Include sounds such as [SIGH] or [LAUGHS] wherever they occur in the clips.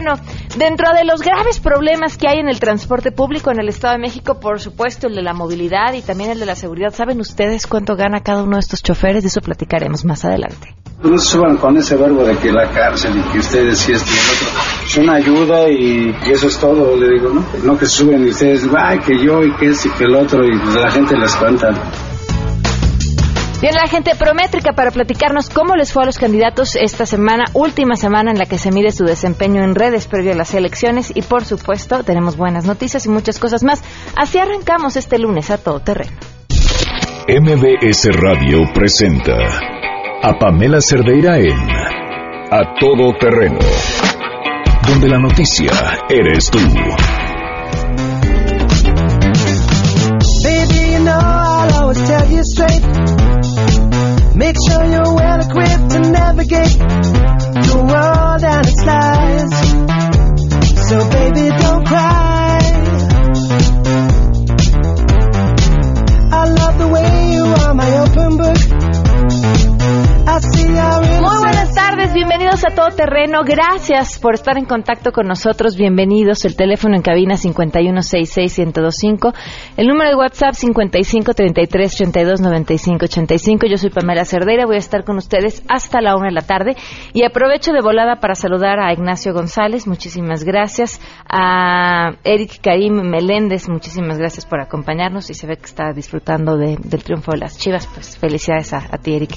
Terreno. Dentro de los graves problemas que hay en el transporte público en el Estado de México, por supuesto, el de la movilidad y también el de la seguridad. ¿Saben ustedes cuánto gana cada uno de estos choferes? De eso platicaremos más adelante. No se suban con ese verbo de que la cárcel y que ustedes sí esto y el otro. Es una ayuda y, eso es todo, le digo, ¿no? No que suben y ustedes, ay, que yo y que y que el otro y pues la gente les cuenta. Viene la gente prométrica para platicarnos cómo les fue a los candidatos esta semana, última semana en la que se mide su desempeño en redes previo a las elecciones y por supuesto tenemos buenas noticias y muchas cosas más. Así arrancamos este lunes a todo terreno. MBS Radio presenta a Pamela Cerdeira en A Todo Terreno, donde la noticia eres tú. Make sure you're well equipped to navigate the world and its lies. So, baby, don't cry. I love the way you are my open book. I see our Muy buenas tardes, bienvenidos a Todo Terreno. Gracias por estar en contacto con nosotros. Bienvenidos. El teléfono en cabina 5166125. El número de WhatsApp 5533329585. Yo soy Pamela Cerdeira. Voy a estar con ustedes hasta la una de la tarde. Y aprovecho de volada para saludar a Ignacio González. Muchísimas gracias. A Eric Karim Meléndez. Muchísimas gracias por acompañarnos. Y se ve que está disfrutando de- del triunfo de las chivas. Pues felicidades a ti, Eric,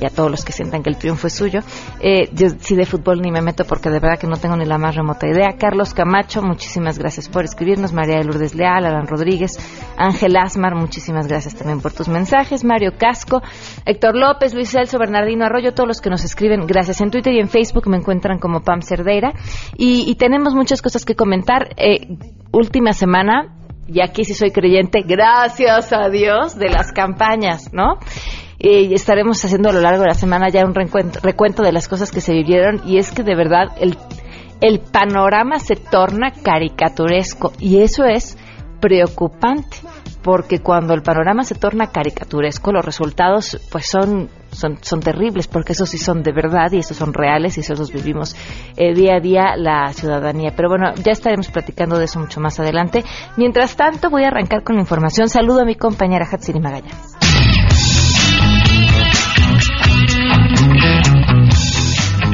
y a todos los que sientan que el triunfo es suyo. Eh, yo sí de fútbol ni me meto porque de verdad que no tengo ni la más remota idea. Carlos Camacho, muchísimas gracias por escribirnos. María de Lourdes Leal, Alan Rodríguez, Ángel Asmar, muchísimas gracias también por tus mensajes. Mario Casco, Héctor López, Luis Celso, Bernardino Arroyo, todos los que nos escriben. Gracias. En Twitter y en Facebook me encuentran como Pam Cerdeira. Y, y tenemos muchas cosas que comentar. Eh, última semana, y aquí sí soy creyente, gracias a Dios, de las campañas, ¿no? Eh, estaremos haciendo a lo largo de la semana ya un recuento, recuento de las cosas que se vivieron y es que de verdad el, el panorama se torna caricaturesco y eso es preocupante porque cuando el panorama se torna caricaturesco los resultados pues son son, son terribles porque esos sí son de verdad y esos son reales y esos los vivimos eh, día a día la ciudadanía. Pero bueno, ya estaremos platicando de eso mucho más adelante. Mientras tanto, voy a arrancar con la información. Saludo a mi compañera Hatsiri Magallanes.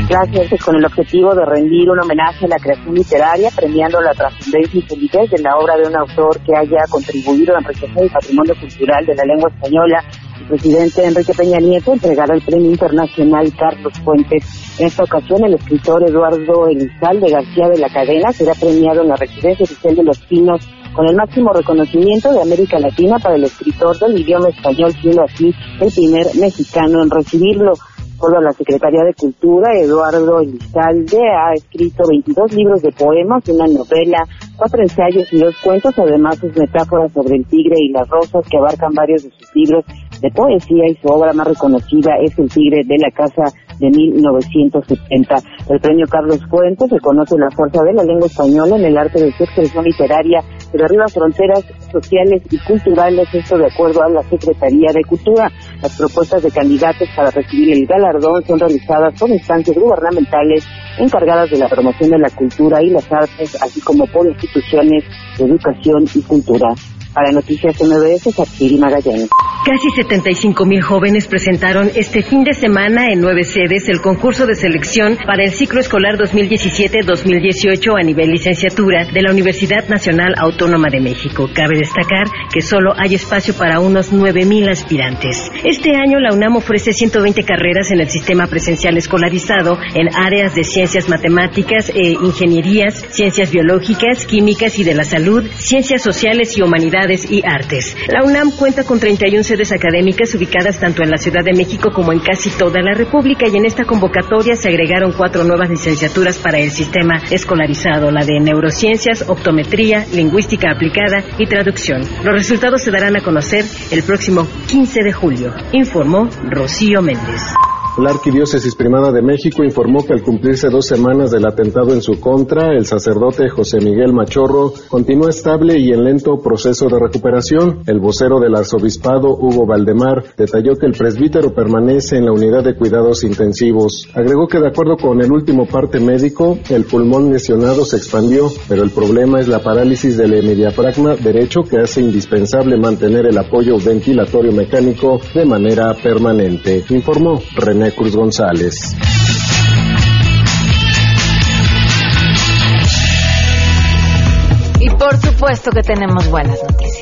Gracias, con el objetivo de rendir un homenaje a la creación literaria, premiando la trascendencia y solidez de la obra de un autor que haya contribuido a enriquecer el patrimonio cultural de la lengua española. El presidente Enrique Peña Nieto entregará el Premio Internacional Carlos Fuentes. En esta ocasión, el escritor Eduardo Elizalde García de la Cadena será premiado en la Residencia Oficial de los Pinos con el máximo reconocimiento de América Latina para el escritor del idioma español, siendo así el primer mexicano en recibirlo. Por la Secretaría de Cultura, Eduardo Elizalde ha escrito 22 libros de poemas, una novela, cuatro ensayos y dos cuentos, además sus metáforas sobre el tigre y las rosas que abarcan varios de sus libros de poesía y su obra más reconocida es El tigre de la casa de 1970. El premio Carlos Fuentes reconoce la fuerza de la lengua española en el arte de su expresión literaria que derriba fronteras sociales y culturales, esto de acuerdo a la Secretaría de Cultura. Las propuestas de candidatos para recibir el galardón son realizadas por instancias gubernamentales encargadas de la promoción de la cultura y las artes, así como por instituciones de educación y cultura. Para Noticias MBS, Satsiri Magallanes. Casi 75 mil jóvenes presentaron este fin de semana en nueve sedes el concurso de selección para el ciclo escolar 2017-2018 a nivel licenciatura de la Universidad Nacional Autónoma de México. Cabe destacar que solo hay espacio para unos 9 mil aspirantes. Este año la UNAM ofrece 120 carreras en el sistema presencial escolarizado en áreas de ciencias matemáticas e ingenierías, ciencias biológicas, químicas y de la salud, ciencias sociales y humanidades y artes. La UNAM cuenta con 31 académicas ubicadas tanto en la Ciudad de México como en casi toda la República y en esta convocatoria se agregaron cuatro nuevas licenciaturas para el sistema escolarizado, la de neurociencias, optometría, lingüística aplicada y traducción. Los resultados se darán a conocer el próximo 15 de julio, informó Rocío Méndez. La Arquidiócesis Primada de México informó que al cumplirse dos semanas del atentado en su contra, el sacerdote José Miguel Machorro continúa estable y en lento proceso de recuperación. El vocero del arzobispado, Hugo Valdemar, detalló que el presbítero permanece en la unidad de cuidados intensivos. Agregó que de acuerdo con el último parte médico, el pulmón lesionado se expandió, pero el problema es la parálisis del hemodiafragma derecho que hace indispensable mantener el apoyo ventilatorio mecánico de manera permanente, informó René Cruz González. Y por supuesto que tenemos buenas noticias.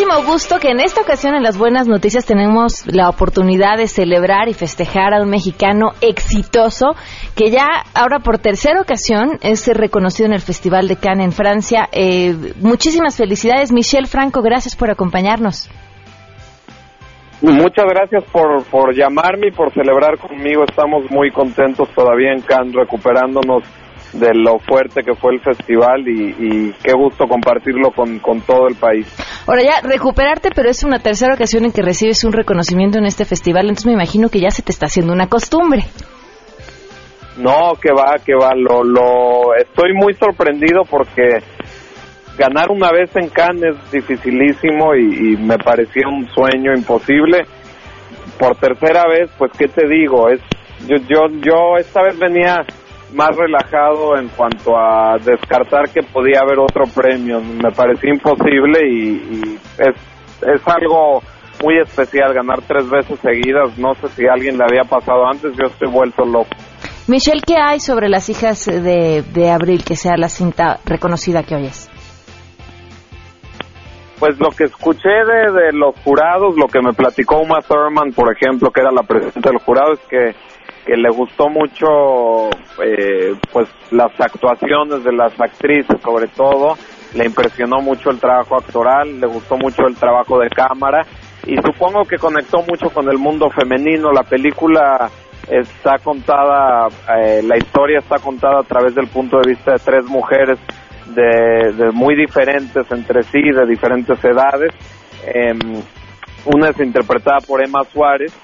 Muchísimo gusto que en esta ocasión en las buenas noticias tenemos la oportunidad de celebrar y festejar a un mexicano exitoso que ya ahora por tercera ocasión es reconocido en el Festival de Cannes en Francia. Eh, muchísimas felicidades, Michelle Franco, gracias por acompañarnos. Muchas gracias por, por llamarme y por celebrar conmigo. Estamos muy contentos todavía en Cannes recuperándonos de lo fuerte que fue el festival y, y qué gusto compartirlo con, con, todo el país. Ahora ya, recuperarte, pero es una tercera ocasión en que recibes un reconocimiento en este festival, entonces me imagino que ya se te está haciendo una costumbre. No, que va, que va, lo, lo, estoy muy sorprendido porque ganar una vez en Cannes es dificilísimo y, y me parecía un sueño imposible. Por tercera vez, pues, ¿qué te digo? Es, yo, yo, yo esta vez venía más relajado en cuanto a descartar que podía haber otro premio. Me parecía imposible y, y es, es algo muy especial ganar tres veces seguidas. No sé si a alguien le había pasado antes, yo estoy vuelto loco. Michelle, ¿qué hay sobre las hijas de, de Abril, que sea la cinta reconocida que hoy es? Pues lo que escuché de, de los jurados, lo que me platicó Uma Thurman, por ejemplo, que era la presidenta del jurado, es que que le gustó mucho eh, pues las actuaciones de las actrices sobre todo. Le impresionó mucho el trabajo actoral le gustó mucho el trabajo de cámara. Y supongo que conectó mucho con el mundo femenino. La película está contada eh, la historia está contada a través del punto de vista de tres mujeres de, de muy diferentes entre sí de diferentes edades. Eh, una es interpretada por Emma Suárez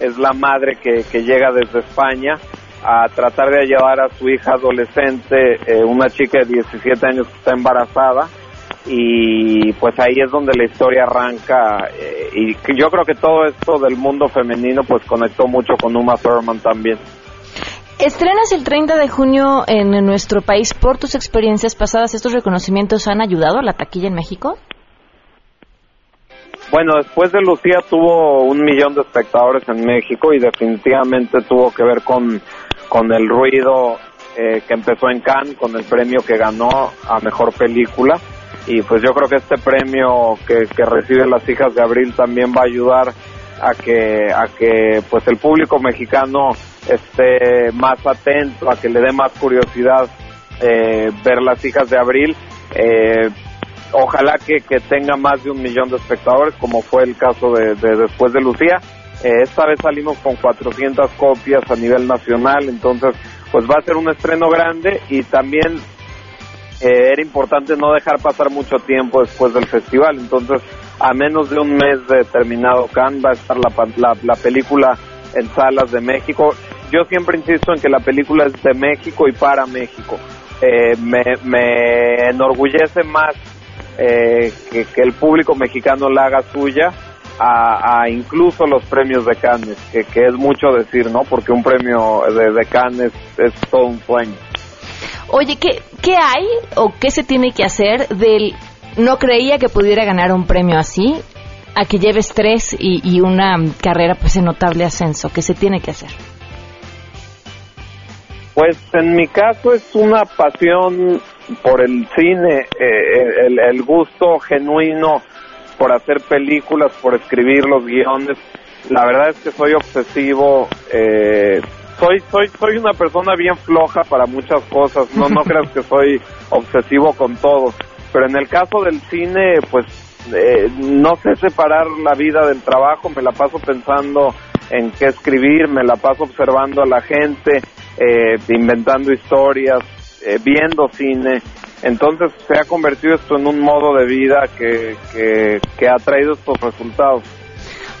es la madre que, que llega desde España a tratar de llevar a su hija adolescente, eh, una chica de 17 años que está embarazada, y pues ahí es donde la historia arranca, eh, y yo creo que todo esto del mundo femenino pues conectó mucho con Uma Thurman también. Estrenas el 30 de junio en nuestro país. Por tus experiencias pasadas, ¿estos reconocimientos han ayudado a la taquilla en México? Bueno, después de Lucía tuvo un millón de espectadores en México y definitivamente tuvo que ver con, con el ruido eh, que empezó en Cannes, con el premio que ganó a Mejor Película. Y pues yo creo que este premio que, que reciben las hijas de Abril también va a ayudar a que, a que pues el público mexicano esté más atento, a que le dé más curiosidad eh, ver las hijas de Abril. Eh, ojalá que, que, tenga más de un millón de espectadores, como fue el caso de, de después de Lucía. Eh, esta vez salimos con 400 copias a nivel nacional, entonces pues va a ser un estreno grande y también eh, era importante no dejar pasar mucho tiempo después del festival, entonces a menos de un mes de terminado Cannes va a estar la, la, la película en salas de México. Yo siempre insisto en que la película es de México y para México. Eh, me, me enorgullece más eh, que, que, el público mexicano la haga suya a, a incluso los premios de Cannes, que, que, es mucho decir, ¿no? Porque un premio de, de Cannes es todo un sueño. Oye, ¿qué, ¿qué hay o qué se tiene que hacer del no creía que pudiera ganar un premio así a que lleves tres y, y una carrera pues en notable ascenso? ¿Qué se tiene que hacer? Pues en mi caso es una pasión por el cine, eh, el, el, gusto genuino por hacer películas, por escribir los guiones. La verdad es que soy obsesivo. Eh, soy soy soy una persona bien floja para muchas cosas. No no [LAUGHS] creas que soy obsesivo con todo. Pero en el caso del cine, pues eh, no sé separar la vida del trabajo. Me la paso pensando en qué escribir, me la paso observando a la gente, eh, inventando historias, eh, viendo cine Entonces se ha convertido esto en un modo de vida que, que, ha traído estos resultados.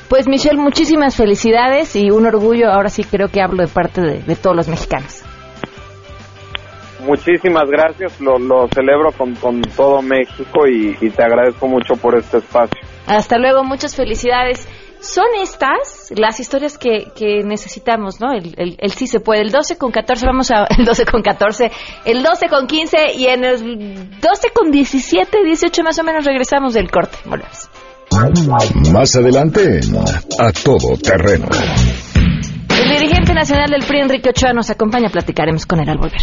Pues Michelle, muchísimas felicidades y un orgullo, ahora sí creo que hablo de parte de, todos los mexicanos. Muchísimas gracias, lo, lo celebro con, con todo México y, y te agradezco mucho por este espacio. Hasta luego, muchas felicidades son estas las historias que, que necesitamos, ¿no? El, el, sí se puede. El 12 con 14, vamos a. [LAUGHS] El 12 con 14, el 12 con 15 y en el 12 con 17, 18 más o menos regresamos del corte. Volvemos. Más adelante A Todo Terreno. El dirigente nacional del PRI, Enrique Ochoa, nos acompaña. Platicaremos con él al volver.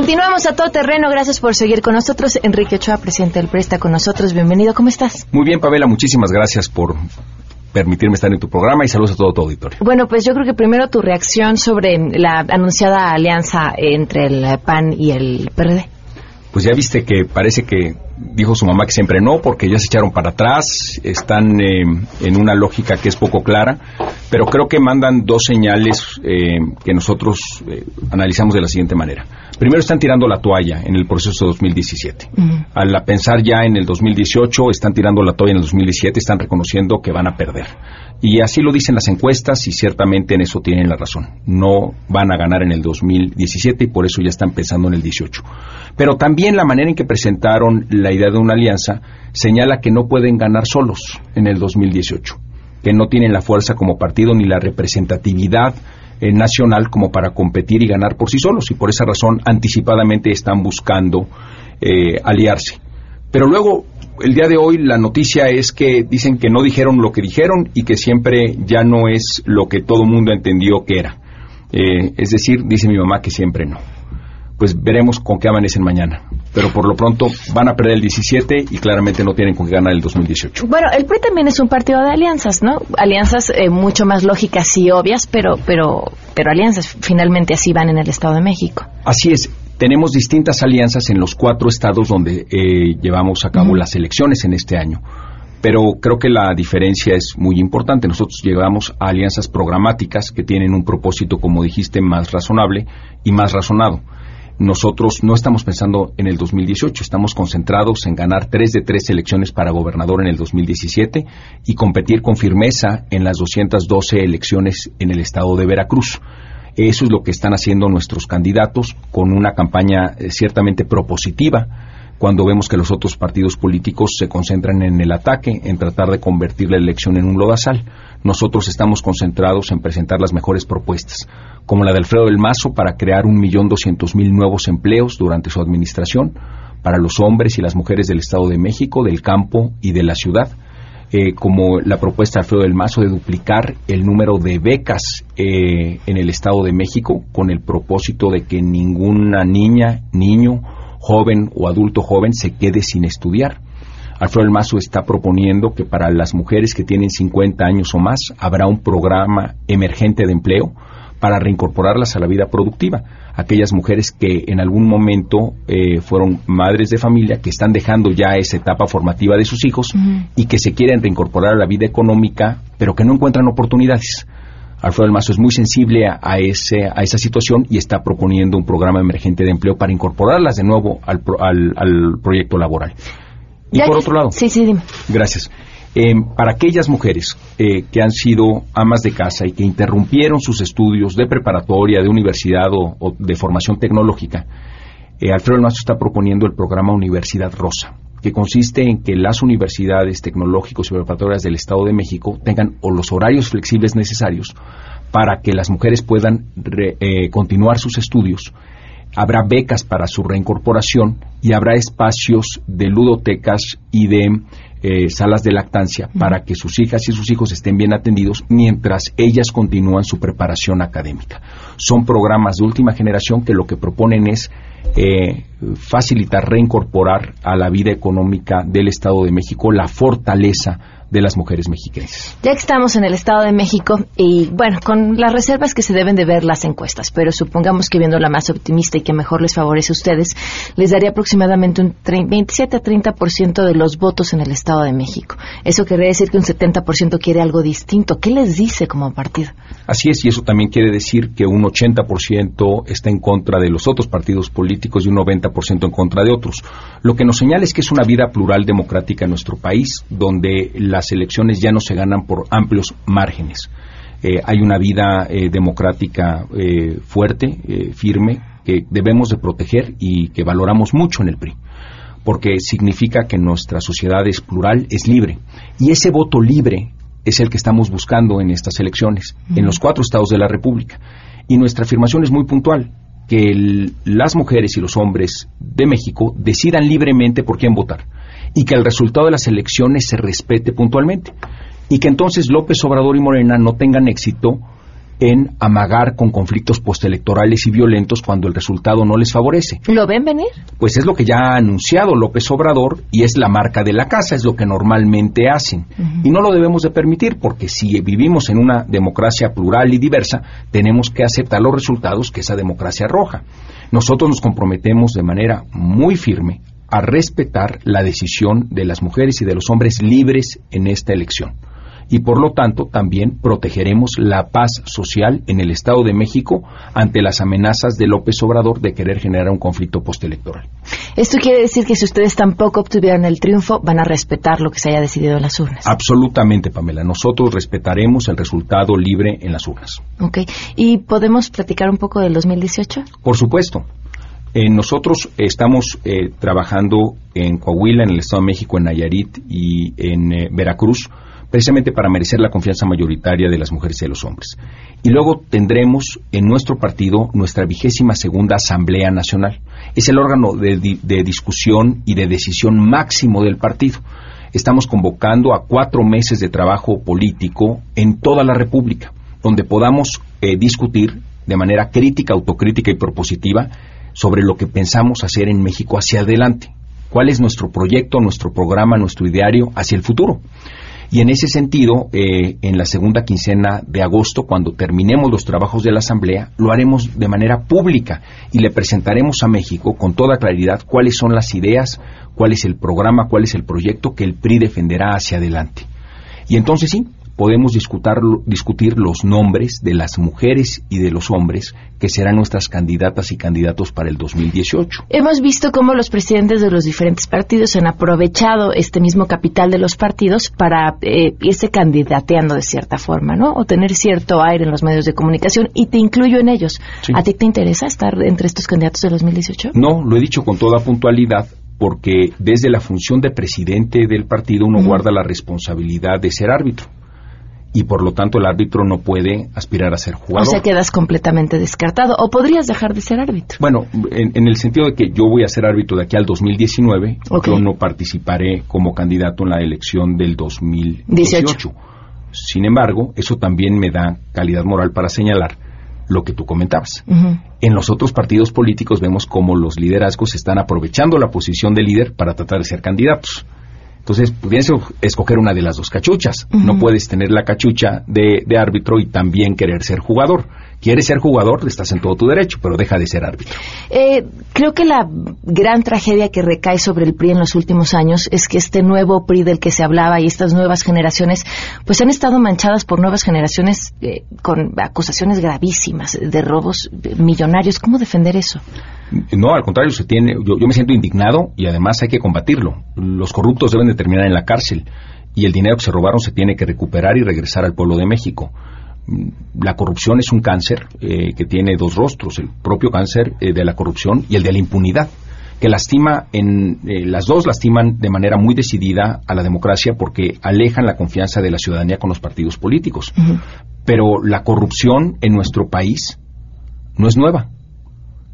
Continuamos a todo terreno. Gracias por seguir con nosotros. Enrique Ochoa, presidente del Presta, con nosotros. Bienvenido. ¿Cómo estás? Muy bien, Pamela. Muchísimas gracias por permitirme estar en tu programa y saludos a todo tu auditorio. Bueno, pues yo creo que primero tu reacción sobre la anunciada alianza entre el PAN y el PRD. Pues ya viste que parece que dijo su mamá que siempre no, porque ya se echaron para atrás, están eh, en una lógica que es poco clara, pero creo que mandan dos señales eh, que nosotros eh, analizamos de la siguiente manera. Primero están tirando la toalla en el proceso de 2017. Al pensar ya en el 2018, están tirando la toalla en el 2017, están reconociendo que van a perder. Y así lo dicen las encuestas y ciertamente en eso tienen la razón. No van a ganar en el 2017 y por eso ya están pensando en el 18. Pero también la manera en que presentaron la idea de una alianza señala que no pueden ganar solos en el 2018, que no tienen la fuerza como partido ni la representatividad eh, nacional como para competir y ganar por sí solos y por esa razón anticipadamente están buscando eh, aliarse. Pero luego, el día de hoy, la noticia es que dicen que no dijeron lo que dijeron y que siempre ya no es lo que todo mundo entendió que era. Eh, es decir, dice mi mamá que siempre no pues veremos con qué amanecen mañana. Pero por lo pronto van a perder el 17 y claramente no tienen con qué ganar el 2018. Bueno, el PRI también es un partido de alianzas, ¿no? Alianzas eh, mucho más lógicas y obvias, pero, pero, pero alianzas finalmente así van en el Estado de México. Así es. Tenemos distintas alianzas en los cuatro estados donde eh, llevamos a cabo las elecciones en este año pero creo que la diferencia es muy importante. Nosotros llegamos a alianzas programáticas que tienen un propósito, como dijiste, más razonable y más razonado nosotros no estamos pensando en el 2018, estamos concentrados en ganar tres de tres elecciones para gobernador en el 2017 y competir con firmeza en las 212 elecciones en el estado de Veracruz. Eso es lo que están haciendo nuestros candidatos con una campaña eh, ciertamente propositiva cuando vemos que los otros partidos políticos se concentran en el ataque, en tratar de convertir la elección en un lodazal. Nosotros estamos concentrados en presentar las mejores propuestas, como la de Alfredo del Mazo para crear un millón doscientos mil nuevos empleos durante su administración para los hombres y las mujeres del Estado de México, del campo y de la ciudad. Eh, como la propuesta de Alfredo del Mazo de duplicar el número de becas eh, en el Estado de México con el propósito de que ninguna niña, niño joven o adulto joven se quede sin estudiar. Alfredo El Mazo está proponiendo que para las mujeres que tienen 50 años o más habrá un programa emergente de empleo para reincorporarlas a la vida productiva. Aquellas mujeres que en algún momento eh, fueron madres de familia, que están dejando ya esa etapa formativa de sus hijos y que se quieren reincorporar a la vida económica, pero que no encuentran oportunidades. Alfredo del Mazo es muy sensible a, ese, a esa situación y está proponiendo un programa emergente de empleo para incorporarlas de nuevo al, al, proyecto laboral. Y por otro lado, sí, sí, dime. gracias. Eh, para aquellas mujeres eh, que han sido amas de casa y que interrumpieron sus estudios de preparatoria, de universidad o, de formación tecnológica, eh, Alfredo del Mazo está proponiendo el programa Universidad Rosa que consiste en que las universidades tecnológicos y preparatorias del Estado de México tengan o los horarios flexibles necesarios para que las mujeres puedan eh, continuar sus estudios. Habrá becas para su reincorporación y habrá espacios de ludotecas y de eh, salas de lactancia para que sus hijas y sus hijos estén bien atendidos mientras ellas continúan su preparación académica. Son programas de última generación que lo que proponen es eh, facilitar, reincorporar a la vida económica del Estado de México la fortaleza de las mujeres mexicanas. Ya que estamos en el Estado de México y bueno, con las reservas que se deben de ver las encuestas, pero supongamos que viendo la más optimista y que mejor les favorece a ustedes, les daría aproximadamente un 27 a 30% de los votos en el Estado de México. Eso querría decir que un 70% quiere algo distinto. ¿Qué les dice como partido? Así es, y eso también quiere decir que un 80% está en contra de los otros partidos políticos y un 90% en contra de otros. Lo que nos señala es que es una vida plural democrática en nuestro país, donde las elecciones ya no se ganan por amplios márgenes. Eh, hay una vida eh, democrática eh, fuerte, firme, que debemos de proteger y que valoramos mucho en el PRI, porque significa que nuestra sociedad es plural, es libre. Y ese voto libre es el que estamos buscando en estas elecciones, en los cuatro estados de la República. Y nuestra afirmación es muy puntual, que las mujeres y los hombres de México decidan libremente por quién votar y que el resultado de las elecciones se respete puntualmente y que entonces López Obrador y Morena no tengan éxito en amagar con conflictos postelectorales y violentos cuando el resultado no les favorece. ¿Lo ven venir? Pues es lo que ya ha anunciado López Obrador y es la marca de la casa, es lo que normalmente hacen. Y no lo debemos de permitir porque si vivimos en una democracia plural y diversa, tenemos que aceptar los resultados que esa democracia arroja. Nosotros nos comprometemos de manera muy firme a respetar la decisión de las mujeres y de los hombres libres en esta elección. Y por lo tanto también protegeremos la paz social en el Estado de México ante las amenazas de López Obrador de querer generar un conflicto postelectoral. Esto quiere decir que si ustedes tampoco obtuvieran el triunfo, van a respetar lo que se haya decidido en las urnas. Absolutamente, Pamela. Nosotros respetaremos el resultado libre en las urnas. Ok. ¿Y podemos platicar un poco del 2018? Por supuesto. Eh, nosotros estamos eh, trabajando en Coahuila, en el Estado de México, en Nayarit y en eh, Veracruz, precisamente para merecer la confianza mayoritaria de las mujeres y de los hombres. Y luego tendremos en nuestro partido nuestra vigésima segunda Asamblea Nacional. Es el órgano de, discusión y de decisión máximo del partido. Estamos convocando a cuatro meses de trabajo político en toda la República, donde podamos discutir de manera crítica, autocrítica y propositiva sobre lo que pensamos hacer en México hacia adelante. ¿Cuál es nuestro proyecto, nuestro programa, nuestro ideario hacia el futuro? Y en ese sentido, eh, en la segunda quincena de agosto, cuando terminemos los trabajos de la Asamblea, lo haremos de manera pública y le presentaremos a México con toda claridad cuáles son las ideas, cuál es el programa, cuál es el proyecto que el PRI defenderá hacia adelante. Y entonces sí, podemos discutir los nombres de las mujeres y de los hombres que serán nuestras candidatas y candidatos para el 2018. Hemos visto cómo los presidentes de los diferentes partidos han aprovechado este mismo capital de los partidos para eh, irse candidateando de cierta forma, ¿no? O tener cierto aire en los medios de comunicación y te incluyo en ellos. ¿A ti te interesa estar entre estos candidatos del 2018? No, lo he dicho con toda puntualidad porque desde la función de presidente del partido uno guarda la responsabilidad de ser árbitro y por lo tanto el árbitro no puede aspirar a ser jugador. O sea, quedas completamente descartado. ¿O podrías dejar de ser árbitro? Bueno, en, el sentido de que yo voy a ser árbitro de aquí al 2019, yo no participaré como candidato en la elección del 2018. Sin embargo, eso también me da calidad moral para señalar lo que tú comentabas. En los otros partidos políticos vemos cómo los liderazgos están aprovechando la posición de líder para tratar de ser candidatos. Entonces, pudieras escoger una de las dos cachuchas. No puedes tener la cachucha de, árbitro y también querer ser jugador. Quieres ser jugador, estás en todo tu derecho, pero deja de ser árbitro. Eh, creo que la gran tragedia que recae sobre el PRI en los últimos años es que este nuevo PRI del que se hablaba y estas nuevas generaciones, pues han estado manchadas por nuevas generaciones eh, con acusaciones gravísimas de robos millonarios. ¿Cómo defender eso? No, al contrario, se tiene, yo, me siento indignado y además hay que combatirlo. Los corruptos deben de terminar en la cárcel y el dinero que se robaron se tiene que recuperar y regresar al pueblo de México. La corrupción es un cáncer eh, que tiene dos rostros, el propio cáncer eh, de la corrupción y el de la impunidad, que lastima en eh, las dos lastiman de manera muy decidida a la democracia porque alejan la confianza de la ciudadanía con los partidos políticos. Pero la corrupción en nuestro país no es nueva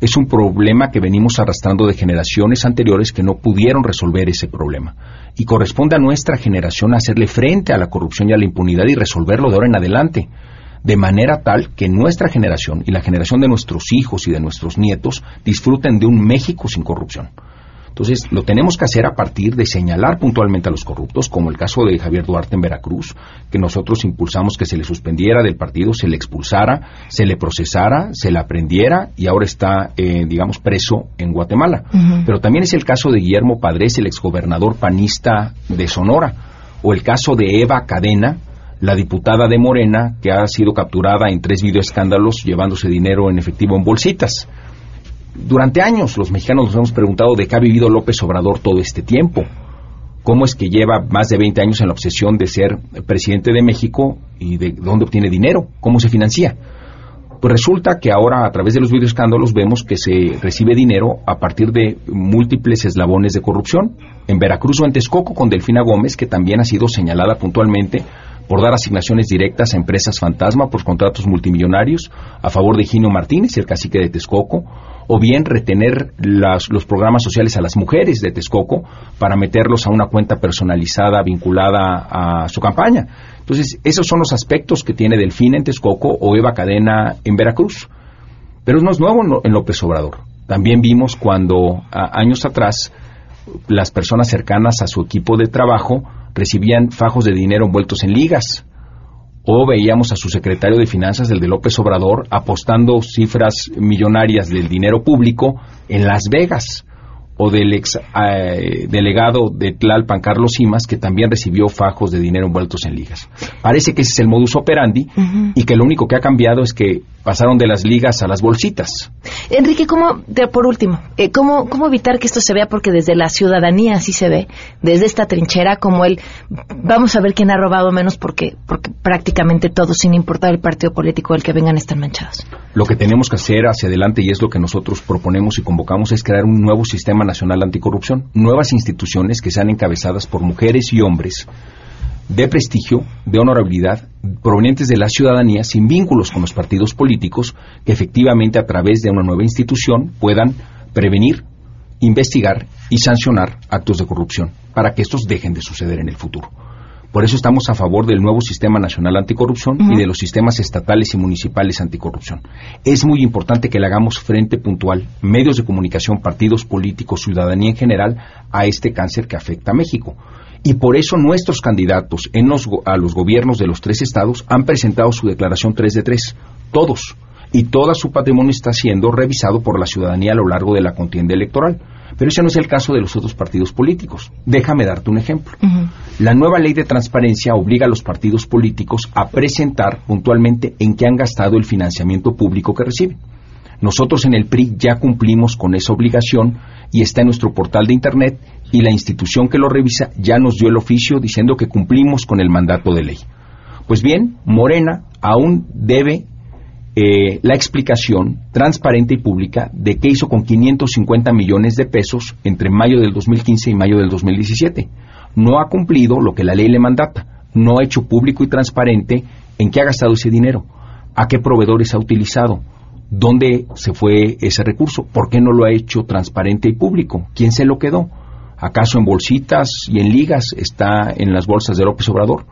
Es un problema que venimos arrastrando de generaciones anteriores que no pudieron resolver ese problema. Y corresponde a nuestra generación hacerle frente a la corrupción y a la impunidad y resolverlo de ahora en adelante. De manera tal que nuestra generación y la generación de nuestros hijos y de nuestros nietos disfruten de un México sin corrupción. Entonces, lo tenemos que hacer a partir de señalar puntualmente a los corruptos, como el caso de Javier Duarte en Veracruz, que nosotros impulsamos que se le suspendiera del partido, se le expulsara, se le procesara, se le aprendiera y ahora está, eh, digamos, preso en Guatemala. Pero también es el caso de Guillermo Padres, el exgobernador panista de Sonora, o el caso de Eva Cadena, la diputada de Morena, que ha sido capturada en tres videoescándalos llevándose dinero en efectivo en bolsitas durante años los mexicanos nos hemos preguntado de qué ha vivido López Obrador todo este tiempo. ¿Cómo es que lleva más de 20 años en la obsesión de ser presidente de México y de dónde obtiene dinero? ¿Cómo se financia? Pues resulta que ahora a través de los videoescándalos vemos que se recibe dinero a partir de múltiples eslabones de corrupción. En Veracruz o en Texcoco con Delfina Gómez, que también ha sido señalada puntualmente por dar asignaciones directas a empresas fantasma por contratos multimillonarios a favor de Gino Martínez, el cacique de Texcoco, o bien retener los programas sociales a las mujeres de Texcoco para meterlos a una cuenta personalizada vinculada a su campaña. Entonces, esos son los aspectos que tiene Delfina en Texcoco o Eva Cadena en Veracruz. Pero no es nuevo en López Obrador. También vimos cuando años atrás las personas cercanas a su equipo de trabajo recibían fajos de dinero envueltos en ligas. O veíamos a su secretario de Finanzas, el de López Obrador, apostando cifras millonarias del dinero público en Las Vegas, o del ex eh, delegado de Tlalpan, Carlos Simas, que también recibió fajos de dinero envueltos en ligas. Parece que ese es el modus operandi y que lo único que ha cambiado es que pasaron de las ligas a las bolsitas. Enrique, ¿cómo, por último, eh, ¿cómo, ¿cómo evitar que esto se vea? Porque desde la ciudadanía así se ve, desde esta trinchera, como el, vamos a ver quién ha robado menos porque, porque prácticamente todos, sin importar el partido político del que vengan, están manchados. Lo que tenemos que hacer hacia adelante, y es lo que nosotros proponemos y convocamos, es crear un nuevo sistema nacional anticorrupción, nuevas instituciones que sean encabezadas por mujeres y hombres de prestigio, de honorabilidad, provenientes de la ciudadanía, sin vínculos con los partidos políticos, que efectivamente a través de una nueva institución puedan prevenir, investigar y sancionar actos de corrupción, para que estos dejen de suceder en el futuro. Por eso estamos a favor del nuevo sistema nacional anticorrupción y de los sistemas estatales y municipales anticorrupción. Es muy importante que le hagamos frente puntual, medios de comunicación, partidos políticos, ciudadanía en general, a este cáncer que afecta a México. Y por eso nuestros candidatos en a los gobiernos de los tres estados han presentado su declaración 3 de 3, todos. Y todo su patrimonio está siendo revisado por la ciudadanía a lo largo de la contienda electoral. Pero ese no es el caso de los otros partidos políticos. Déjame darte un ejemplo. La nueva ley de transparencia obliga a los partidos políticos a presentar puntualmente en qué han gastado el financiamiento público que reciben. Nosotros en el PRI ya cumplimos con esa obligación y está en nuestro portal de Internet y la institución que lo revisa ya nos dio el oficio diciendo que cumplimos con el mandato de ley. Pues bien, Morena aún debe eh, la explicación transparente y pública de qué hizo con 550 millones de pesos entre mayo del 2015 y mayo del 2017. No ha cumplido lo que la ley le mandata, no ha hecho público y transparente en qué ha gastado ese dinero, a qué proveedores ha utilizado, dónde se fue ese recurso, por qué no lo ha hecho transparente y público, quién se lo quedó. ¿Acaso en bolsitas y en ligas está en las bolsas de López Obrador?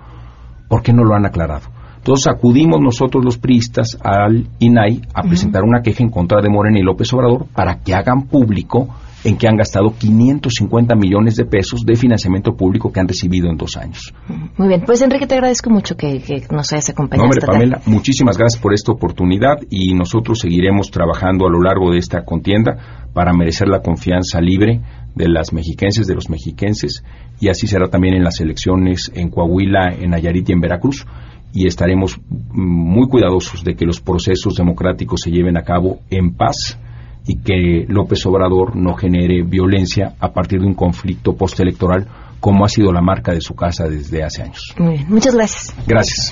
¿Por qué no lo han aclarado? Entonces acudimos nosotros los priistas al INAI a presentar una queja en contra de Morena y López Obrador para que hagan público en que han gastado 550 millones de pesos de financiamiento público que han recibido en dos años. Muy bien, pues Enrique, te agradezco mucho que, nos hayas acompañado. No, hombre, Pamela, muchísimas gracias por esta oportunidad y nosotros seguiremos trabajando a lo largo de esta contienda para merecer la confianza libre de las mexiquenses, de los mexiquenses, y así será también en las elecciones en Coahuila, en Nayarit y en Veracruz y estaremos muy cuidadosos de que los procesos democráticos se lleven a cabo en paz y que López Obrador no genere violencia a partir de un conflicto postelectoral como ha sido la marca de su casa desde hace años. Muy bien, muchas gracias. Gracias.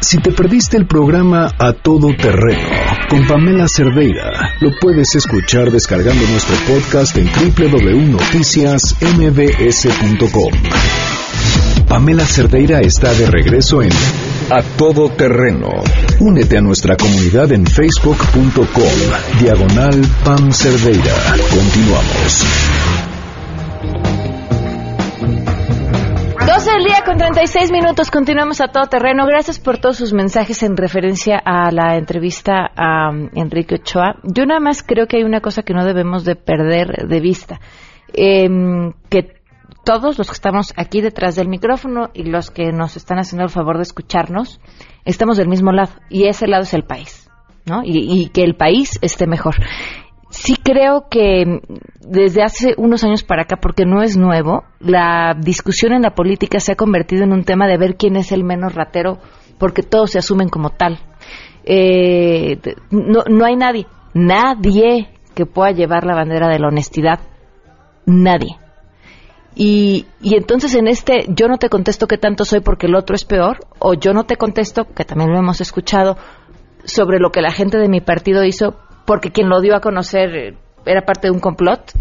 Si te perdiste el programa A Todo Terreno con Pamela Cerdeira, lo puedes escuchar descargando nuestro podcast en www.noticiasmbs.com. Pamela Cerdeira está de regreso en A todo terreno. Únete a nuestra comunidad en facebook.com. Diagonal Pam Cerdeira. Continuamos. 12 del día con 36 minutos. Continuamos a todo terreno. Gracias por todos sus mensajes en referencia a la entrevista a um, Enrique Ochoa. Yo nada más creo que hay una cosa que no debemos de perder de vista. Em, que todos los que estamos aquí detrás del micrófono y los que nos están haciendo el favor de escucharnos, estamos del mismo lado. Y ese lado es el país. ¿no? Y, que el país esté mejor sí creo que desde hace unos años para acá, porque no es nuevo, la discusión en la política se ha convertido en un tema de ver quién es el menos ratero, porque todos se asumen como tal. Eh, no, no hay nadie, nadie que pueda llevar la bandera de la honestidad, nadie. Y, y entonces en este yo no te contesto qué tanto soy porque el otro es peor, o yo no te contesto, que también lo hemos escuchado, sobre lo que la gente de mi partido hizo porque quien lo dio a conocer eh, era parte de un complot,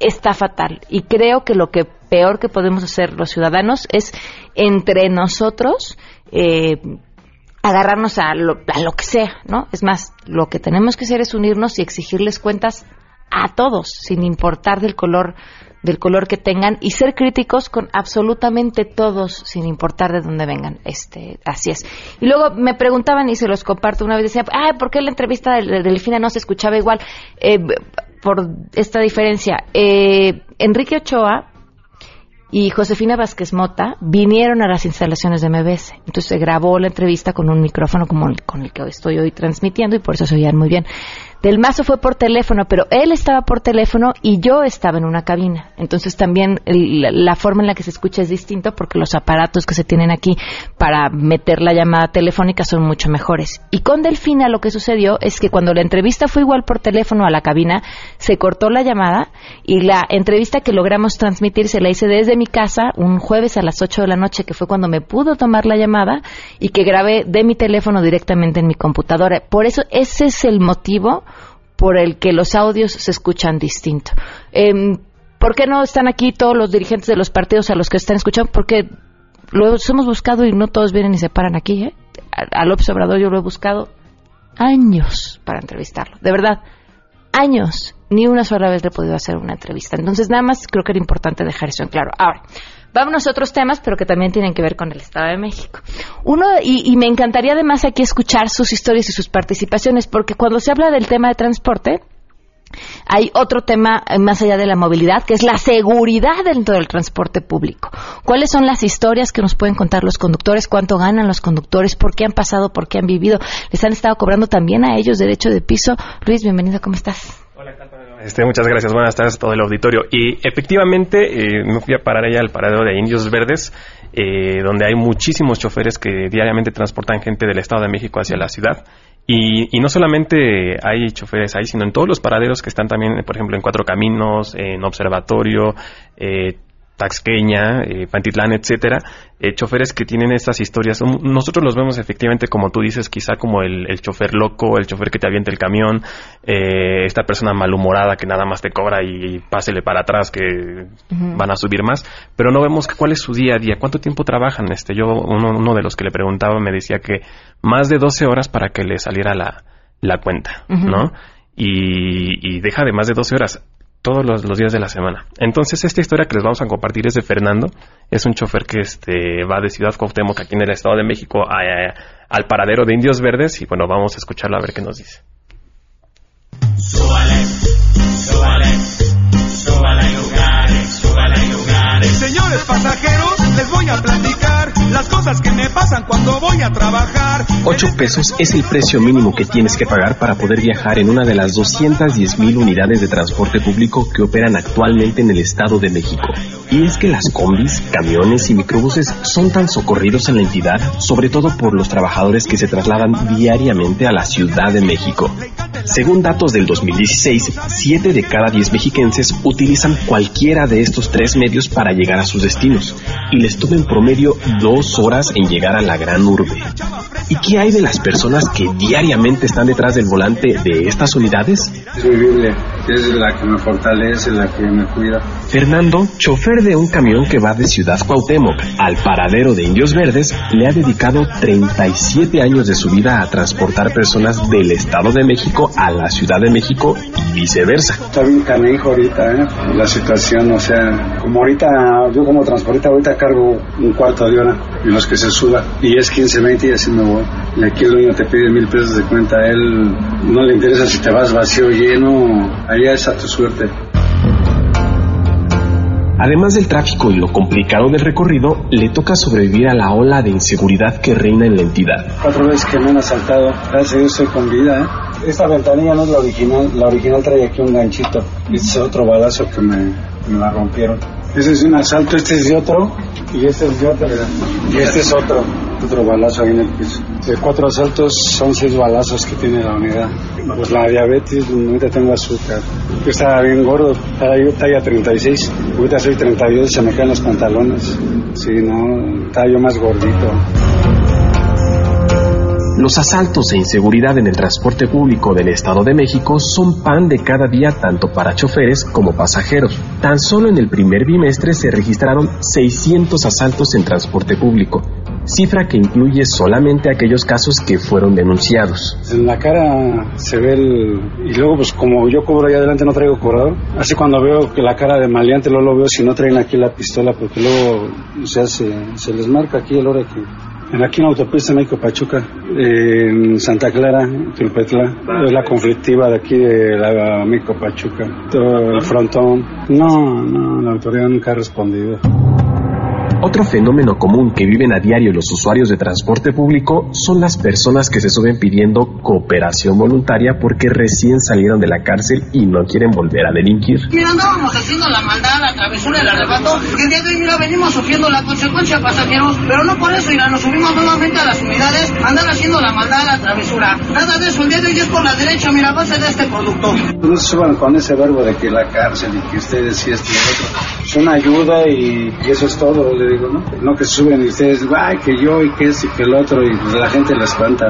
está fatal. Y creo que lo que peor que podemos hacer los ciudadanos es entre nosotros eh, agarrarnos a lo, a lo que sea, ¿no? Es más, lo que tenemos que hacer es unirnos y exigirles cuentas a todos, sin importar del color del color que tengan y ser críticos con absolutamente todos sin importar de dónde vengan este así es y luego me preguntaban y se los comparto una vez decía ah por qué la entrevista de Delfina no se escuchaba igual eh, por esta diferencia eh, Enrique Ochoa y Josefina Vázquez Mota vinieron a las instalaciones de MBS. Entonces se grabó la entrevista con un micrófono como el, con el que estoy hoy transmitiendo y por eso se oían muy bien. Del Mazo fue por teléfono, pero él estaba por teléfono y yo estaba en una cabina. Entonces también la forma en la que se escucha es distinto porque los aparatos que se tienen aquí para meter la llamada telefónica son mucho mejores. Y con Delfina lo que sucedió es que cuando la entrevista fue igual por teléfono a la cabina, se cortó la llamada y la entrevista que logramos transmitir se la hice desde mi casa un jueves a las 8 de la noche, que fue cuando me pudo tomar la llamada y que grabé de mi teléfono directamente en mi computadora. Por eso ese es el motivo por el que los audios se escuchan distinto. Eh, ¿Por qué no están aquí todos los dirigentes de los partidos a los que están escuchando? Porque los hemos buscado y no todos vienen y se paran aquí. ¿eh? A López Obrador yo lo he buscado años para entrevistarlo. De verdad, años. Ni una sola vez le he podido hacer una entrevista. Entonces, nada más creo que era importante dejar eso en claro. Ahora, Vámonos a otros temas, pero que también tienen que ver con el Estado de México. Uno, y, y me encantaría además aquí escuchar sus historias y sus participaciones, porque cuando se habla del tema de transporte, hay otro tema eh, más allá de la movilidad, que es la seguridad dentro del transporte público. ¿Cuáles son las historias que nos pueden contar los conductores? ¿Cuánto ganan los conductores? ¿Por qué han pasado? ¿Por qué han vivido? ¿Les han estado cobrando también a ellos derecho de piso? Luis, bienvenido, ¿cómo estás? Este, muchas gracias, buenas tardes a todo el auditorio. Y efectivamente eh, me fui a parar allá al paradero de Indios Verdes, eh, donde hay muchísimos choferes que diariamente transportan gente del Estado de México hacia la ciudad. Y, y, no solamente hay choferes ahí, sino en todos los paraderos que están también, por ejemplo, en Cuatro Caminos, en Observatorio, eh, Taxqueña, eh, Pantitlán, etcétera, eh, choferes que tienen estas historias. Nosotros los vemos efectivamente, como tú dices, quizá como el, el chofer loco, el chofer que te avienta el camión, eh, esta persona malhumorada que nada más te cobra y, pásele para atrás que van a subir más, pero no vemos cuál es su día a día, cuánto tiempo trabajan. Este, yo, uno, uno de los que le preguntaba me decía que más de 12 horas para que le saliera la, la cuenta. ¿no? Y, y deja de más de 12 horas todos los, los días de la semana. Entonces, esta historia que les vamos a compartir es de Fernando. Es un chofer que este, va de Ciudad Cuauhtémoc, aquí en el Estado de México, a- a- al paradero de Indios Verdes. Y bueno, vamos a escucharlo a ver qué nos dice. Súbale, súbale, súbale en lugares, súbale en lugares. Señores pasajeros, les voy a platicar las cosas que me pasan cuando voy a trabajar. 8 pesos es el precio mínimo que tienes que pagar para poder viajar en una de las 210 mil unidades de transporte público que operan actualmente en el Estado de México. Y es que las combis, camiones y microbuses son tan socorridos en la entidad, sobre todo por los trabajadores que se trasladan diariamente a la Ciudad de México. Según datos del 2016, 7 de cada 10 mexiquenses utilizan cualquiera de estos tres medios para llegar a sus destinos y les toma en promedio dos horas en llegar a la gran urbe. ¿Y qué hay de las personas que diariamente están detrás del volante de estas unidades? Es. Es la que me fortalece, la que me cuida. Fernando, chofer de un camión que va de Ciudad Cuauhtémoc al paradero de Indios Verdes, le ha dedicado 37 años de su vida a transportar personas del Estado de México a la Ciudad de México y viceversa. Está bien canijo ahorita, ¿eh? La situación, o sea, como ahorita, yo como transportista ahorita cargo un cuarto de hora en los que se suba y es 15, 20 y así me voy. Y aquí el dueño te pide mil pesos de cuenta, a él no le interesa si te vas vacío o lleno, allá es a tu suerte. Además del tráfico y lo complicado del recorrido, le toca sobrevivir a la ola de inseguridad que reina en la entidad. Cuatro veces que me han asaltado, gracias a Dios estoy con vida, ¿eh? Esta ventanilla no es la original, la original trae aquí un ganchito. Este es otro balazo que me, me la rompieron. Ese es un asalto, este es de otro y este es de otro. Y este es otro, otro balazo ahí en el piso. De cuatro asaltos son seis balazos que tiene la unidad. Pues la diabetes, ahorita tengo azúcar. Yo estaba bien gordo, estaba yo talla 36, ahorita soy 32 y se me caen los pantalones. Sí, no, estaba yo más gordito. Los asaltos e inseguridad en el transporte público del Estado de México son pan de cada día tanto para choferes como pasajeros. Tan solo en el primer bimestre se registraron 600 asaltos en transporte público, cifra que incluye solamente aquellos casos que fueron denunciados. En la cara se ve el... Y luego, pues como yo cobro ahí adelante, no traigo cobrador. Así cuando veo que la cara de maleante, luego lo veo si no traen aquí la pistola, porque luego o sea, se, se les marca aquí el hora que... Aquí en autopista México Pachuca, en Santa Clara, Tulpetla, es la conflictiva de aquí de la México Pachuca, todo el frontón. No, no, la autoridad nunca ha respondido. Otro fenómeno común que viven a diario los usuarios de transporte público son las personas que se suben pidiendo cooperación voluntaria porque recién salieron de la cárcel y no quieren volver a delinquir. Mira, andábamos haciendo la maldad, la travesura, el arrebato, y el día de hoy, mira, venimos sufriendo la consecuencia, pasajeros, pero no por eso, mira, nos subimos nuevamente a las unidades, andar haciendo la maldad, la travesura. Nada de eso, el día de hoy es por la derecha, mira, base de este producto. No se suban con ese verbo de que la cárcel y que ustedes y esto y lo otro. Es una ayuda y, eso es todo, le digo, ¿no? No que suben y ustedes, ay, que yo y que este y que el otro, y la gente les espanta.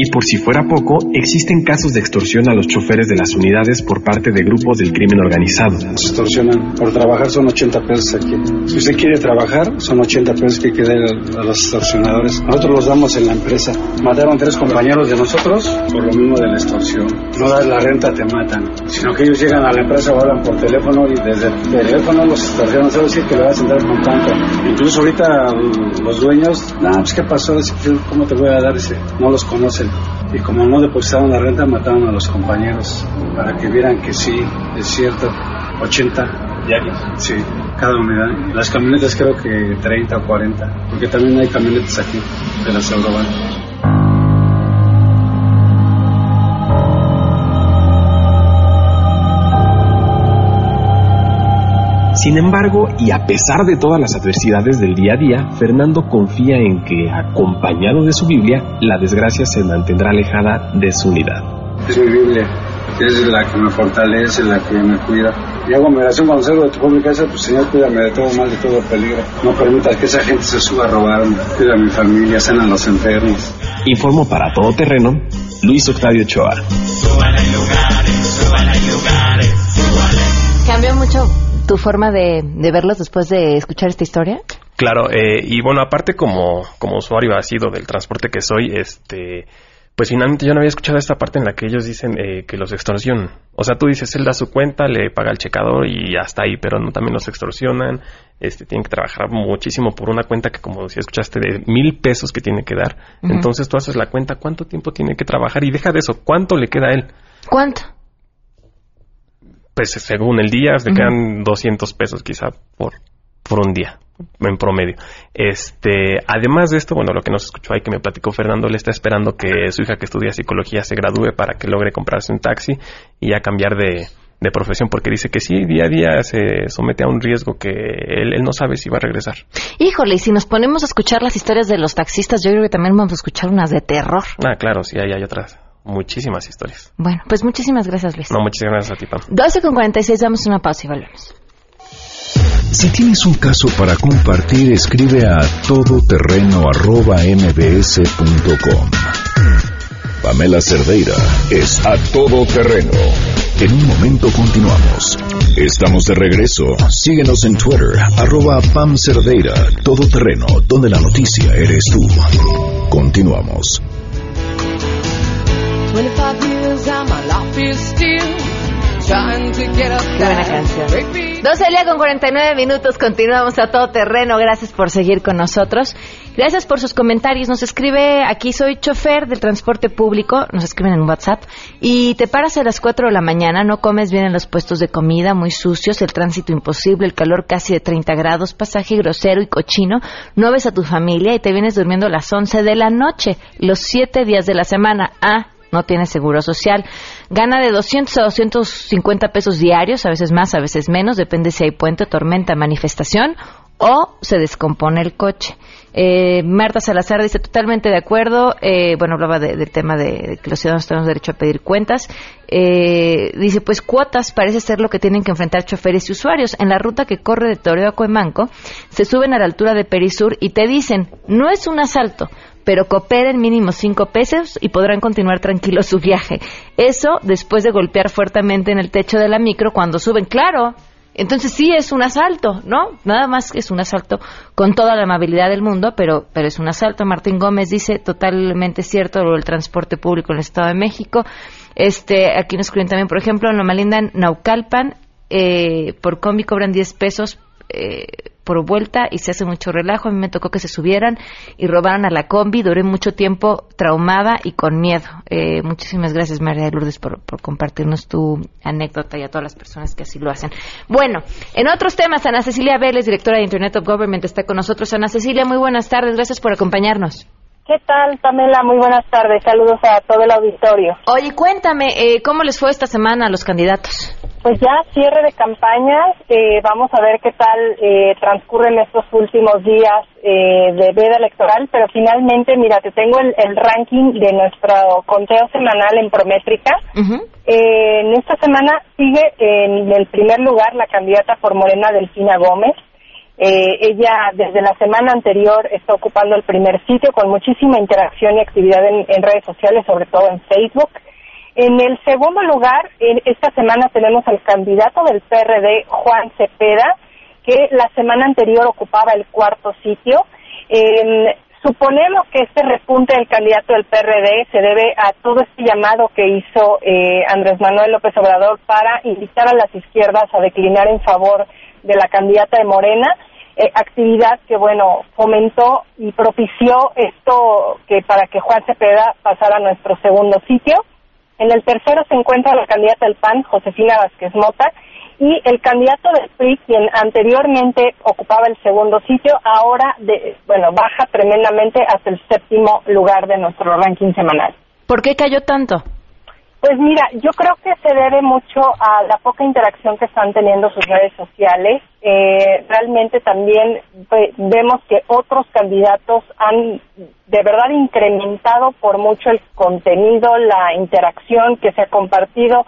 Y por si fuera poco, existen casos de extorsión a los choferes de las unidades por parte de grupos del crimen organizado. Extorsionan. Por trabajar son 80 pesos aquí. Si usted quiere trabajar, son 80 pesos que hay que dar a los extorsionadores. Nosotros los damos en la empresa. Mataron tres compañeros de nosotros por lo mismo de la extorsión. No das la renta, te matan. Sino que ellos llegan a la empresa hablan por teléfono y desde el teléfono los extorsionan. ¿Sabes decir que le vas a entrar con tanto? Incluso ahorita los dueños, no, pues ¿qué pasó? ¿Cómo te voy a dar ese? No los conocen. Y como no depositaron la renta, mataron a los compañeros para que vieran que sí, es cierto. 80 diarios. Sí, cada unidad. Las camionetas creo que 30 o 40, porque también hay camionetas aquí de las Eurovan. Sin embargo, y a pesar de todas las adversidades del día a día, Fernando confía en que, acompañado de su Biblia, la desgracia se mantendrá alejada de su unidad. Es mi Biblia, es la que me fortalece, la que me cuida. Y hago mi oración cuando salgo de tu pública esa, pues Señor, cuídame de todo mal, de todo peligro. No permitas que esa gente se suba a robarme. Cuida a mi familia, sana a los enfermos. Informo para todo terreno, Luis Octavio Ochoa. Súbala en lugares, súbala en lugares, súbala. ¿Cambió mucho tu forma de, de verlos después de escuchar esta historia? Claro, eh, y bueno, aparte como, como usuario ha sido del transporte que soy, este, pues finalmente yo no había escuchado esta parte en la que ellos dicen eh, que los extorsionan. O sea, tú dices, él da su cuenta, le paga el checador y hasta ahí, pero no, también los extorsionan, este, tienen que trabajar muchísimo por una cuenta que, como si escuchaste, de mil pesos que tiene que dar. Entonces tú haces la cuenta, ¿cuánto tiempo tiene que trabajar? Y deja de eso, ¿cuánto le queda a él? ¿Cuánto? Pues según el día, Ujú. quedan 200 pesos quizá por, por un día, en promedio. Este, además de esto, bueno, lo que nos escuchó ahí que me platicó Fernando, le está esperando que su hija que estudia psicología se gradúe para que logre comprarse un taxi y ya cambiar de, de profesión, porque dice que sí, día a día se somete a un riesgo que él, él no sabe si va a regresar. Híjole, y si nos ponemos a escuchar las historias de los taxistas, yo creo que también vamos a escuchar unas de terror. Ah, claro, sí, ahí hay otras muchísimas historias. Bueno, pues muchísimas gracias, Luis. No, muchísimas gracias a ti, Pam. 12 con 46, damos una pausa y volvemos. Si tienes un caso para compartir, escribe a todoterreno.mbs.com. Pamela Cerdeira es a todo terreno. En un momento continuamos. Estamos de regreso. Síguenos en Twitter, arroba Pam Cerdeira, todo terreno, donde la noticia eres tú. Continuamos. 25 years and my life is still trying to get up Qué buena canción. 12 del día con 49 minutos, continuamos a todo terreno. Gracias por seguir con nosotros. Gracias por sus comentarios. Nos escribe aquí, soy chofer del transporte público, nos escriben en WhatsApp, y te paras a las 4 de la mañana, no comes bien en los puestos de comida, muy sucios, el tránsito imposible, el calor casi de 30 grados, pasaje grosero y cochino, no ves a tu familia y te vienes durmiendo a las 11 de la noche, los 7 días de la semana. Ah, no tiene seguro social. Gana de 200 a 250 pesos diarios, a veces más, a veces menos, depende si hay puente, tormenta, manifestación o se descompone el coche. Eh, Marta Salazar dice totalmente de acuerdo. Eh, bueno, hablaba de- del tema de, que los ciudadanos tenemos derecho a pedir cuentas. Eh, dice, pues cuotas parece ser lo que tienen que enfrentar choferes y usuarios. En la ruta que corre de Toreo a Cuemanco, se suben a la altura de Perisur y te dicen, no es un asalto, pero cooperen mínimo cinco pesos y podrán continuar tranquilos su viaje. Eso después de golpear fuertemente en el techo de la micro cuando suben. Claro, entonces sí es un asalto, ¿no? Nada más que es un asalto con toda la amabilidad del mundo, pero, pero es un asalto. Martín Gómez dice totalmente cierto lo del transporte público en el Estado de México. Este, aquí nos escriben también, por ejemplo, en Loma Linda, en Naucalpan, eh, por combi cobran 10 pesos eh, por vuelta y se hace mucho relajo. A mí me tocó que se subieran y robaran a la combi. Duré mucho tiempo traumada y con miedo. Eh, muchísimas gracias, María de Lourdes, por, por compartirnos tu anécdota y a todas las personas que así lo hacen. Bueno, en otros temas, Ana Cecilia Vélez, directora de Internet of Government, está con nosotros. Ana Cecilia, muy buenas tardes. Gracias por acompañarnos. ¿Qué tal, Pamela? Muy buenas tardes. Saludos a todo el auditorio. Oye, cuéntame, eh, ¿cómo les fue esta semana a los candidatos? Pues ya cierre de campañas. eh, vamos a ver qué tal eh, transcurren estos últimos días eh, de veda electoral. Pero finalmente, mira, te tengo el, el ranking de nuestro conteo semanal en Prométrica. Eh, en esta semana sigue en el primer lugar la candidata por Morena, Delfina Gómez. Eh, ella desde la semana anterior está ocupando el primer sitio con muchísima interacción y actividad en, en redes sociales, sobre todo en Facebook. En el segundo lugar, en esta semana tenemos al candidato del PRD, Juan Cepeda, que la semana anterior ocupaba el cuarto sitio. Eh, suponemos que este repunte del candidato del PRD se debe a todo este llamado que hizo eh, Andrés Manuel López Obrador para invitar a las izquierdas a declinar en favor de la candidata de Morena, eh, actividad que, bueno, fomentó y propició esto que para que Juan Cepeda pasara a nuestro segundo sitio. En el tercero se encuentra la candidata del PAN, Josefina Vázquez Mota, y el candidato del PRI, quien anteriormente ocupaba el segundo sitio, ahora, de, bueno, baja tremendamente hasta el séptimo lugar de nuestro ranking semanal. ¿Por qué cayó tanto? Pues mira, yo creo que se debe mucho a la poca interacción que están teniendo sus redes sociales. Eh, realmente también ve- vemos que otros candidatos han de verdad incrementado por mucho el contenido, la interacción que se ha compartido,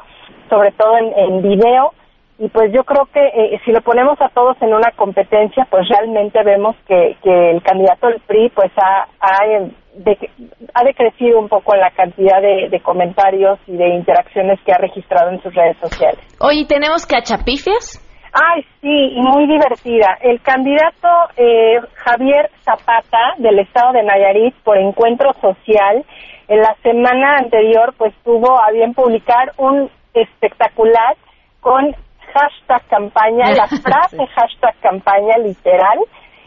sobre todo en, en video. Y pues yo creo que eh, si lo ponemos a todos en una competencia, pues realmente vemos que, que el candidato del PRI pues ha, ha, eh, de- ha decrecido un poco la cantidad de, de comentarios y de interacciones que ha registrado en sus redes sociales. Oye, ¿tenemos cachapifias? Ay, sí, y muy divertida. El candidato eh, Javier Zapata del estado de Nayarit por Encuentro Social en la semana anterior pues tuvo a bien publicar un espectacular con hashtag campaña, la [LAUGHS] frase hashtag campaña literal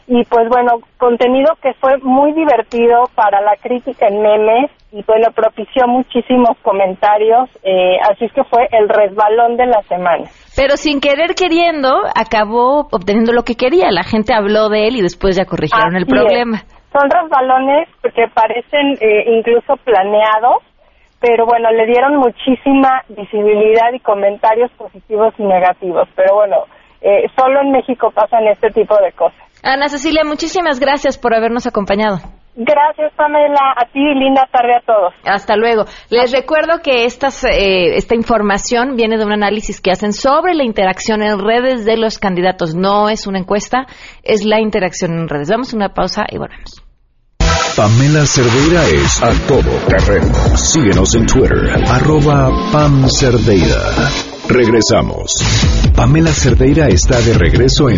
y pues bueno, contenido que fue muy divertido para la crítica en memes y bueno, propició muchísimos comentarios, eh, así es que fue el resbalón de la semana. Pero sin querer queriendo, acabó obteniendo lo que quería. La gente habló de él y después ya corrigieron el problema. es. Son resbalones que parecen eh, incluso planeados, pero bueno, le dieron muchísima visibilidad y comentarios positivos y negativos. Pero bueno, eh, solo en México pasan este tipo de cosas. Ana Cecilia, muchísimas gracias por habernos acompañado. Gracias, Pamela. A ti, linda tarde a todos. Hasta luego. Les recuerdo que estas, eh, esta información viene de un análisis que hacen sobre la interacción en redes de los candidatos. No es una encuesta, es la interacción en redes. Vamos a una pausa y volvemos. Pamela Cerdeira es a todo terreno. Síguenos en Twitter, arroba Pam Cerdeira. Regresamos. Pamela Cerdeira está de regreso en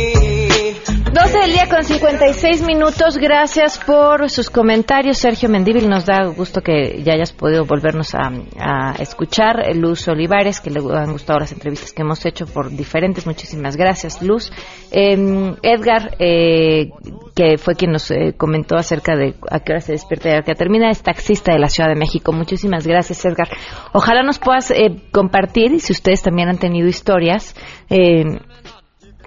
12 del día con 56 minutos. Gracias por sus comentarios. Sergio Mendíbil, nos da gusto que ya hayas podido volvernos a, escuchar. Luz Olivares, que le han gustado las entrevistas que hemos hecho por diferentes. Muchísimas gracias, Luz. Eh, Edgar, eh, que fue quien nos eh, comentó acerca de a qué hora se despierta y a qué termina, es taxista de la Ciudad de México. Muchísimas gracias, Edgar. Ojalá nos puedas eh, compartir, si ustedes también han tenido historias, eh,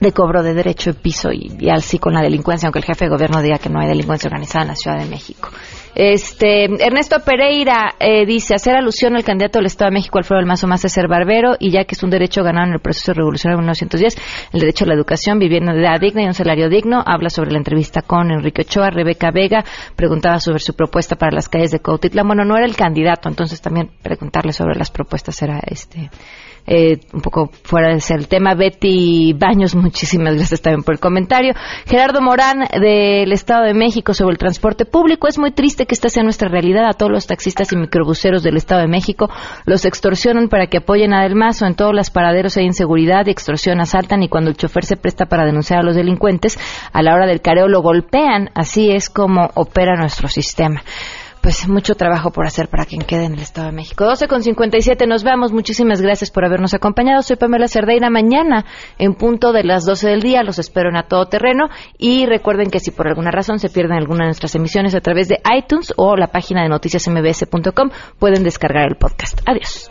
de cobro de derecho de piso y, y así con la delincuencia, aunque el jefe de gobierno diga que no hay delincuencia organizada en la Ciudad de México. Este, Ernesto Pereira eh, dice hacer alusión al candidato del Estado de México, Alfredo del Mazo Más, es ser barbero, y ya que es un derecho ganado en el proceso revolucionario de 1910, el derecho a la educación, vivienda digna y un salario digno, habla sobre la entrevista con Enrique Ochoa, Rebeca Vega, preguntaba sobre su propuesta para las calles de Cautitlán, bueno, no era el candidato, entonces también preguntarle sobre las propuestas era este eh, un poco fuera de ser el tema. Betty Baños, [LAUGHS] muchísimas gracias también por el comentario. Gerardo Morán, del Estado de México, sobre el transporte público. Es muy triste que esta sea nuestra realidad. A todos los taxistas y microbuseros del Estado de México los extorsionan para que apoyen a Del Mazo. En todos los paraderos hay inseguridad, extorsión, asaltan y cuando el chofer se presta para denunciar a los delincuentes, a la hora del careo lo golpean. Así es como opera nuestro sistema pues mucho trabajo por hacer para quien quede en el Estado de México. 12 con 57, nos vemos. Muchísimas gracias por habernos acompañado. Soy Pamela Cerdeira. Mañana, en punto de las 12 del día, los espero en A Todo Terreno. Y recuerden que si por alguna razón se pierden alguna de nuestras emisiones a través de iTunes o la página de noticiasmbs.com, pueden descargar el podcast. Adiós.